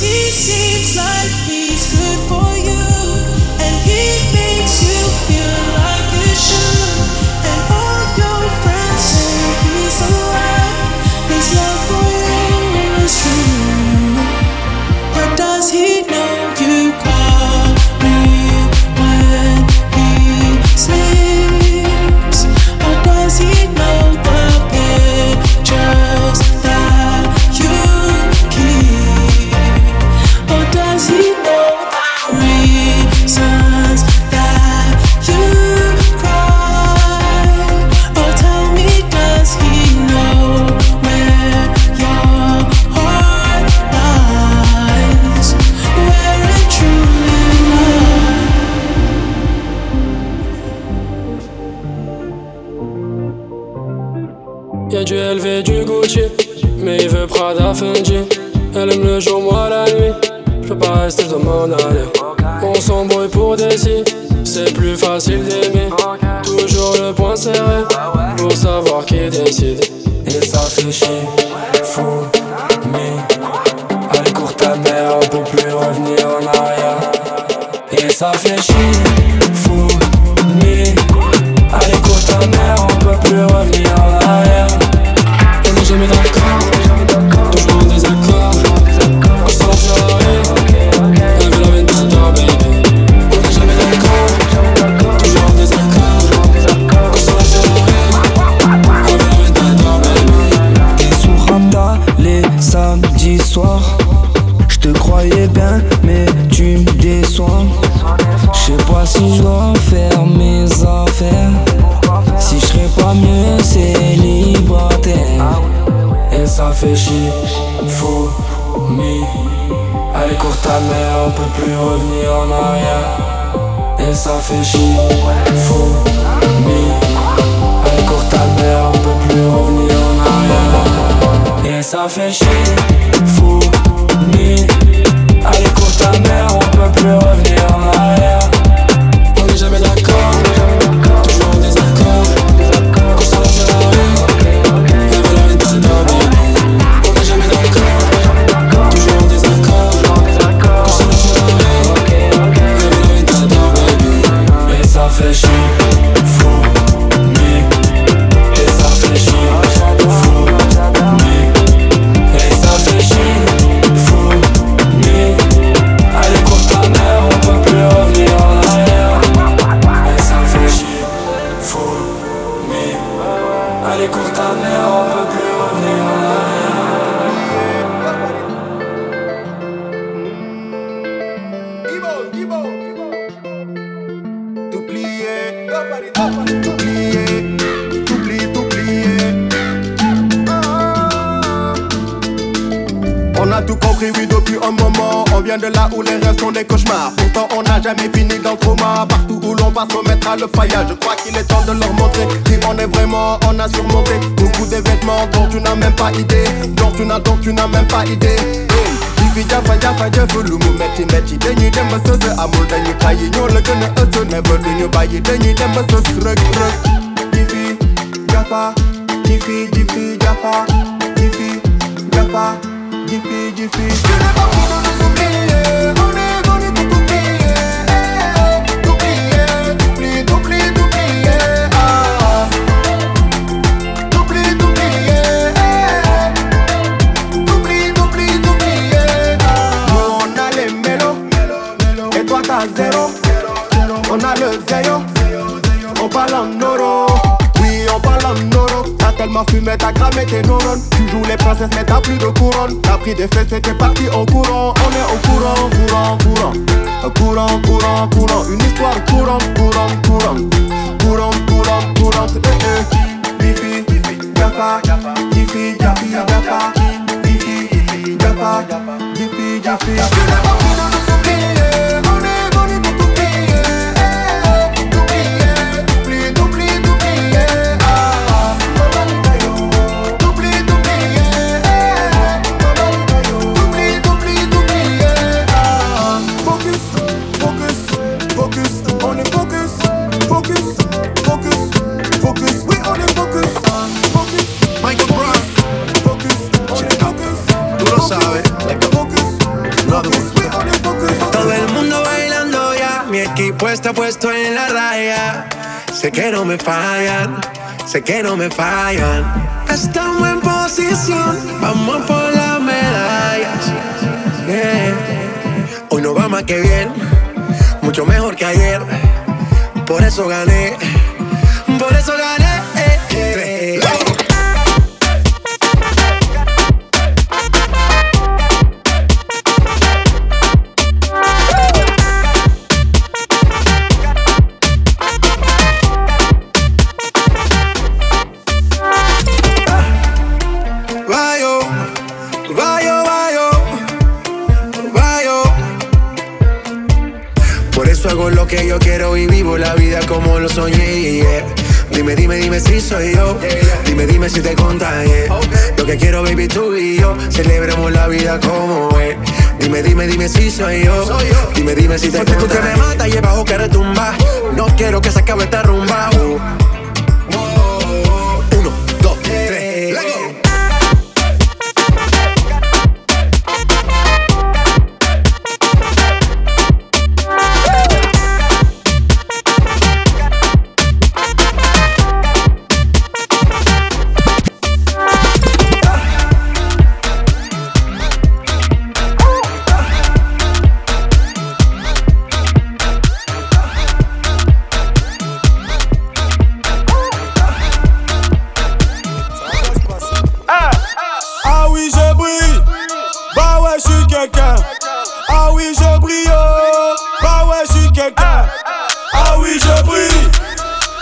He seems like he's good for Elle aime le jour, moi la nuit. Je peux pas rester dans mon aller. On s'embrouille pour des si, c'est plus facile d'aimer. Toujours le point serré pour savoir qui décide. Et ça fait fou, mais allez, cours ta mère, on peut plus revenir en arrière. Et ça fait fou, mais allez, cours ta mère, on peut plus revenir en arrière. Et moi, jamais d'accord. Allez cours ta mère, on peut plus revenir en arrière. Et ça fait chier, fou, mi Allez cours ta mère, on peut plus revenir en arrière. Et ça fait chier, fou, mi Allez cours ta mère, on peut plus revenir en arrière. le. Je crois qu'il est temps de leur montrer qui on est vraiment, on a surmonté. Beaucoup des vêtements dont tu n'as même pas idée, dont tu n'as, dont tu n'as même pas idée. fi jafa jafa jafa lu mu metti metti dañuy dem ba sës amul dañuy tàyyi ñoo la gën a ëtt never duñu bàyyi dañuy dem ba sës rëg jafa jifi jifi jafa jifi jafa jifi jifi jifi On a le veillon, on parle en. Oui, on parle en. T'as tellement fumé, t'as cramé tes neurones. Tu joues les princesses, mais t'as plus de couronne. T'as pris des fesses et t'es parti au courant. On est au courant, courant, courant. Courant, courant, courant. Une histoire courante, courante, courante. Courante, courante, courante. Eh, eh. Bifi, Jaffa, Jiffy, Jaffi, Jaffa. Bifi, Sé que no me fallan, sé que no me fallan. Estamos en posición, vamos por las medallas. Hoy no va más que bien, mucho mejor que ayer. Por eso gané, por eso gané. Dime si soy yo. Dime, dime si te Porque tú que me mata y el bajo que retumba. No quiero que se acabe esta rumba. Bah ouais, je suis quelqu'un. Ah oui, je prie.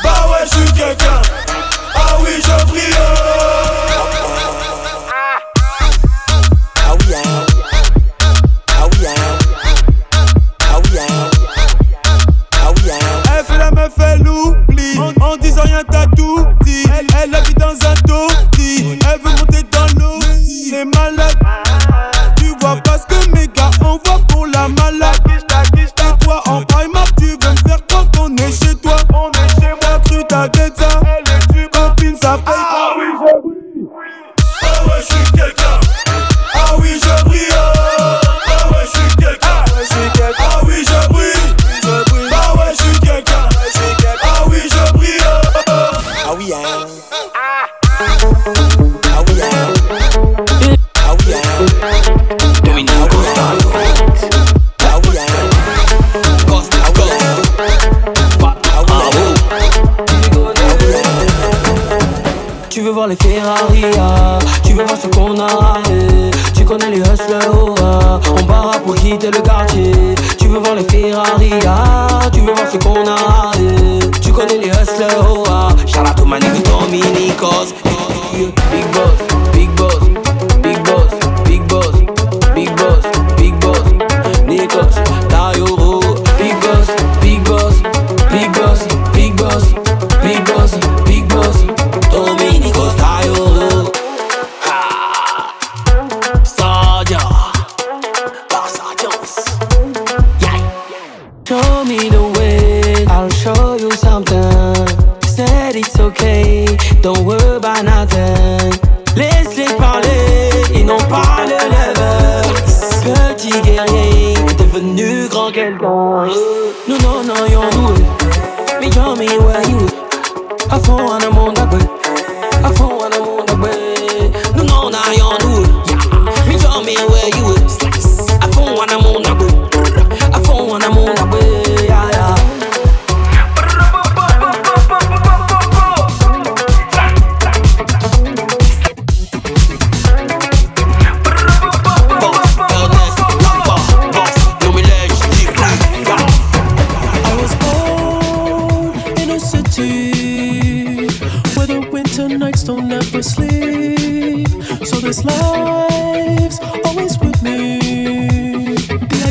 Bah je quelqu'un. Ah oui, je prie, Elle fait la meuf, elle oublie. En, disant rien, t'as tout dit. Elle habite dans un la paye ah, pas. Oui, j'ai me cause Big boss, big boss. me where you. I phone on a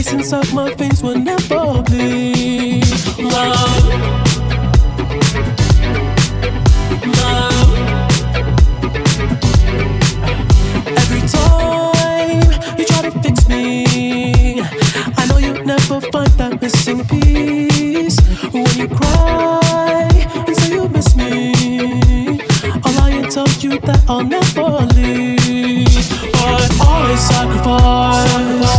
inside my veins will never bleed. Love. Love. Every time you try to fix me, I know you'll never find that missing piece. When you cry and say you miss me, I'll lie and tell you that I'll never leave. But I sacrificed your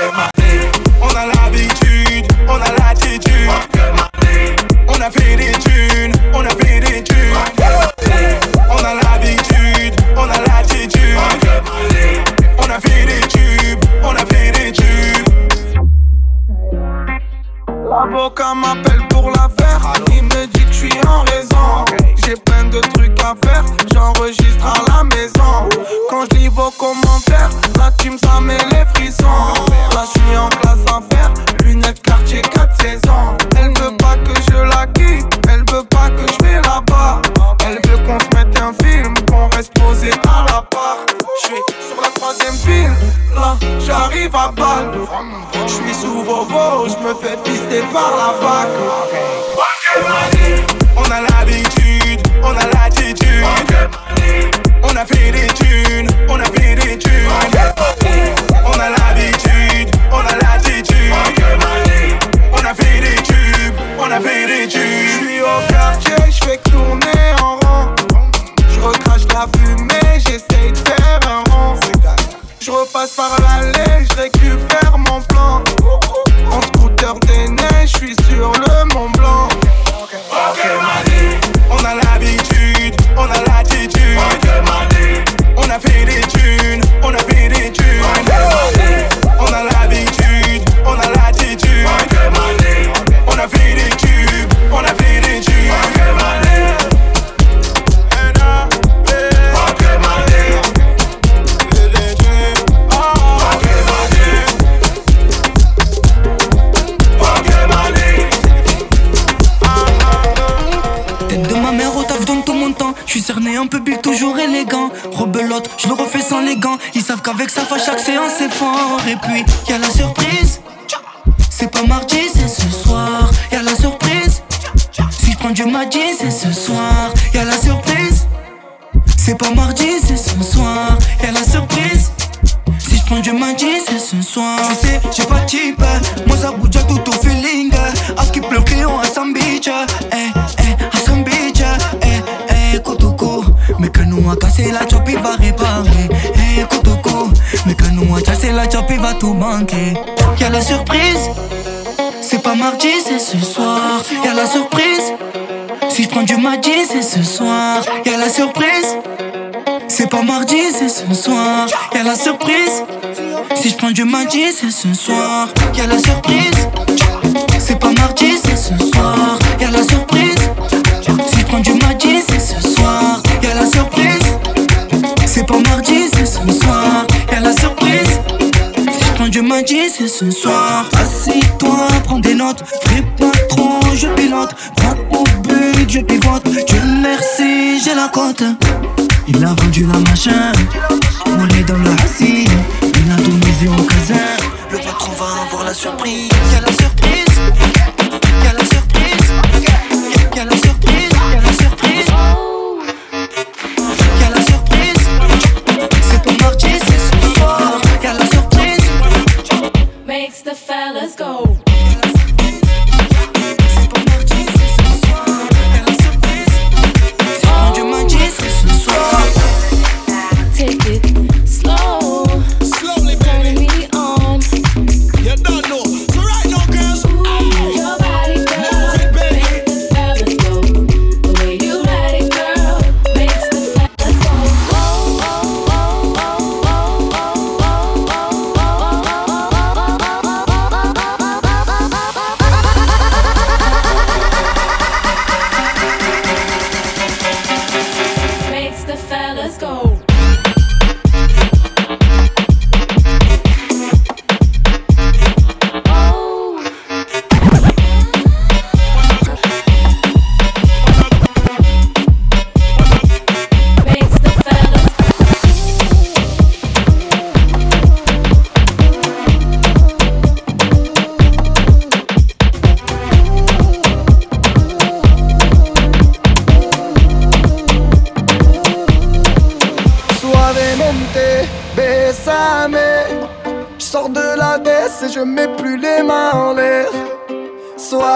Yeah. L'avocat m'appelle pour l'affaire. Il me dit que je suis en raison. J'ai plein de trucs à faire. J'enregistre à la maison. Quand je lis vos commentaires, la team ça met les frissons. Là je suis en classe à faire. Lunettes quartier 4 saisons. Elle veut pas que je la quitte. Elle veut pas que je vais là-bas. Elle veut qu'on se mette un film. Qu'on reste posé à la part. Je suis sur la troisième file. Là j'arrive à balle. Je suis sous Vovo, je me fais pister par la vague. On a l'habitude, on a l'attitude. On a fait des thunes, on a fait des thunes. Gants. Ils savent qu'avec ça, chaque séance c'est fort. Et puis, y a la surprise. C'est pas mardi, c'est ce soir. Y a la surprise. Si je prends du mardi, c'est ce soir. Y a la surprise. C'est pas mardi, c'est ce soir. Y a la surprise. Si je prends du mardi, c'est ce soir. Tu sais, j'ai pas type. Moi, ça bouge à tout au feeling. À ce qui pleut, client à Sam. Eh, eh, à. Eh, eh, Kotoko. Mais que nous a cassé la chop, il va réparer. Tout manquer. Y'a la surprise. C'est pas mardi, c'est ce soir. Y'a la surprise. Si je prends du mardi, c'est ce soir. Y'a la surprise. C'est pas mardi, c'est ce soir. Y'a la surprise. Si je prends du mardi, c'est ce soir. Y'a la surprise. Des notes. Fais pas trop, je pilote. Droite au but, je pivote. Dieu merci, j'ai la cote. Il a vendu la machin, on est dans le assis. Il a tout misé au casin. Le l'autre, on va avoir la surprise. Y'a la surprise,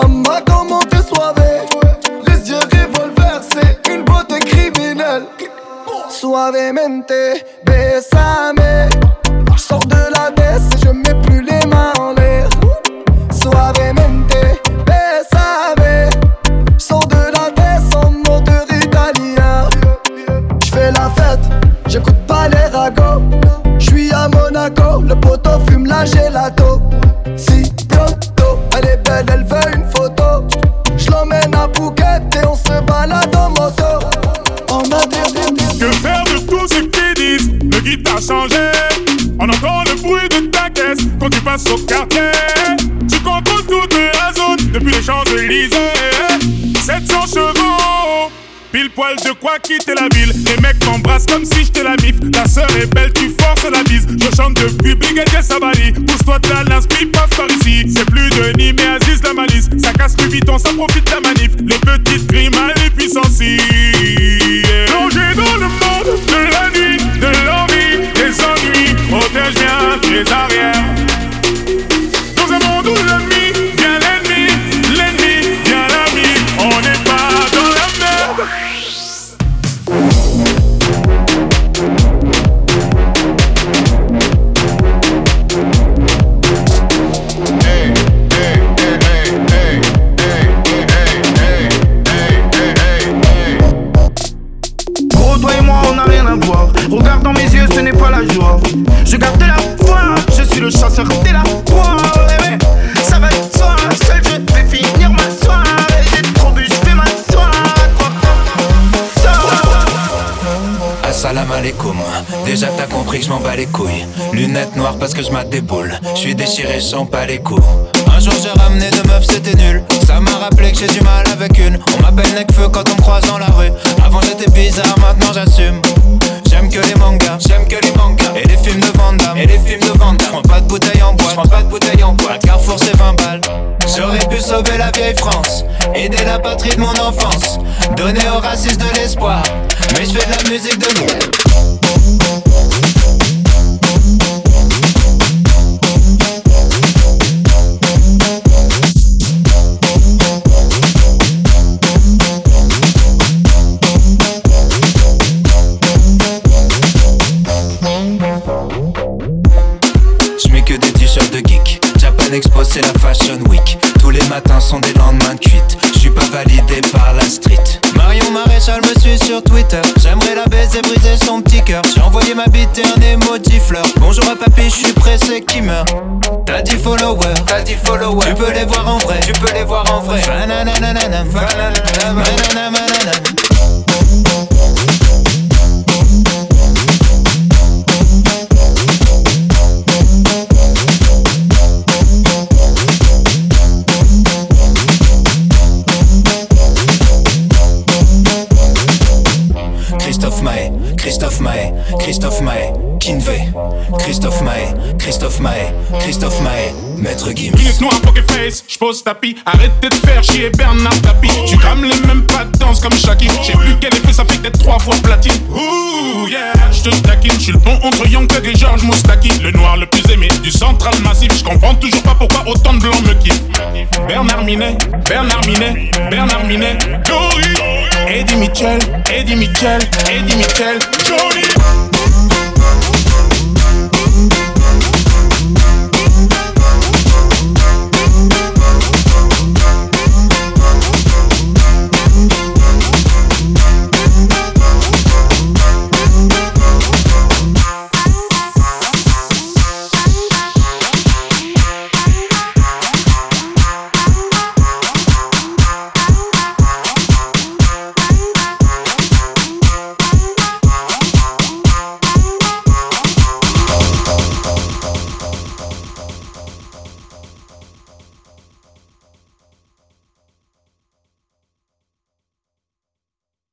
Comment t'es Les yeux revolver, c'est une beauté criminelle Suavemente, besame Sors de la baisse et je mets plus les mains en l'air. Suavemente, besame Sors de la baisse en moteur italien J'fais la fête, j'écoute pas les ragots. J'suis à Monaco, le poteau fume la gelato. Si pronto, elle est belle, elle veut une On entend le bruit de ta caisse quand tu passes au quartier. Tu contrôles toute la zone depuis les Champs-Élysées. 700 chevaux, pile poil de quoi quitter la ville. Les mecs t'embrassent comme si j'étais la mif. Ta sœur est belle, tu forces la bise. Je chante depuis Brigadier Sabali. Pousse-toi de la passe par ici. C'est plus de Nîmes mais Aziz la malice. Ça casse le viton, ça profite de la manif. Les petites grimaces, les puissances. face suis déchiré, sans pas les coups. Un jour j'ai ramené deux meufs, c'était nul. Ça m'a rappelé que j'ai du mal avec une. On m'appelle Necfeu quand on me croise dans la rue. Avant j'étais bizarre, maintenant j'assume. J'aime que les mangas, j'aime que les mangas. Et les films de Vanda, et les films de Vanda. J'prends pas de bouteille en bois, j'prends pas de bouteille en bois. Carrefour c'est 20 balles. J'aurais pu sauver la vieille France, aider la patrie de mon enfance, donner aux racistes de l'espoir. Mais je fais de la musique de nous. Bonjour à papy, je suis pressé qui meurt. T'as dit follow followers, t'as 10 followers. Tu peux les voir en vrai, tu peux les voir en vrai. Christophe Maé, Christophe Maé, Christophe Maé, Christophe Maé, Christophe Maé, Christophe Maé, Maître Gims. Minute noire, poker face, j'pose tapis. Arrêtez de faire chier Bernard Tapie. Tu crames les mêmes pas de danse comme Shaki. J'ai plus quel effet ça fait d'être trois fois platine. Ouh, yeah, j'te taquine. J'suis le pont entre Young et George Moustaki. Le noir le plus aimé du central massif. J'comprends toujours pas pourquoi autant de blancs me kiffent. Bernard Minet, Bernard Minet, Bernard Minet, Joey. Eddie Mitchell, Eddie Mitchell, Eddie Mitchell, Johnny.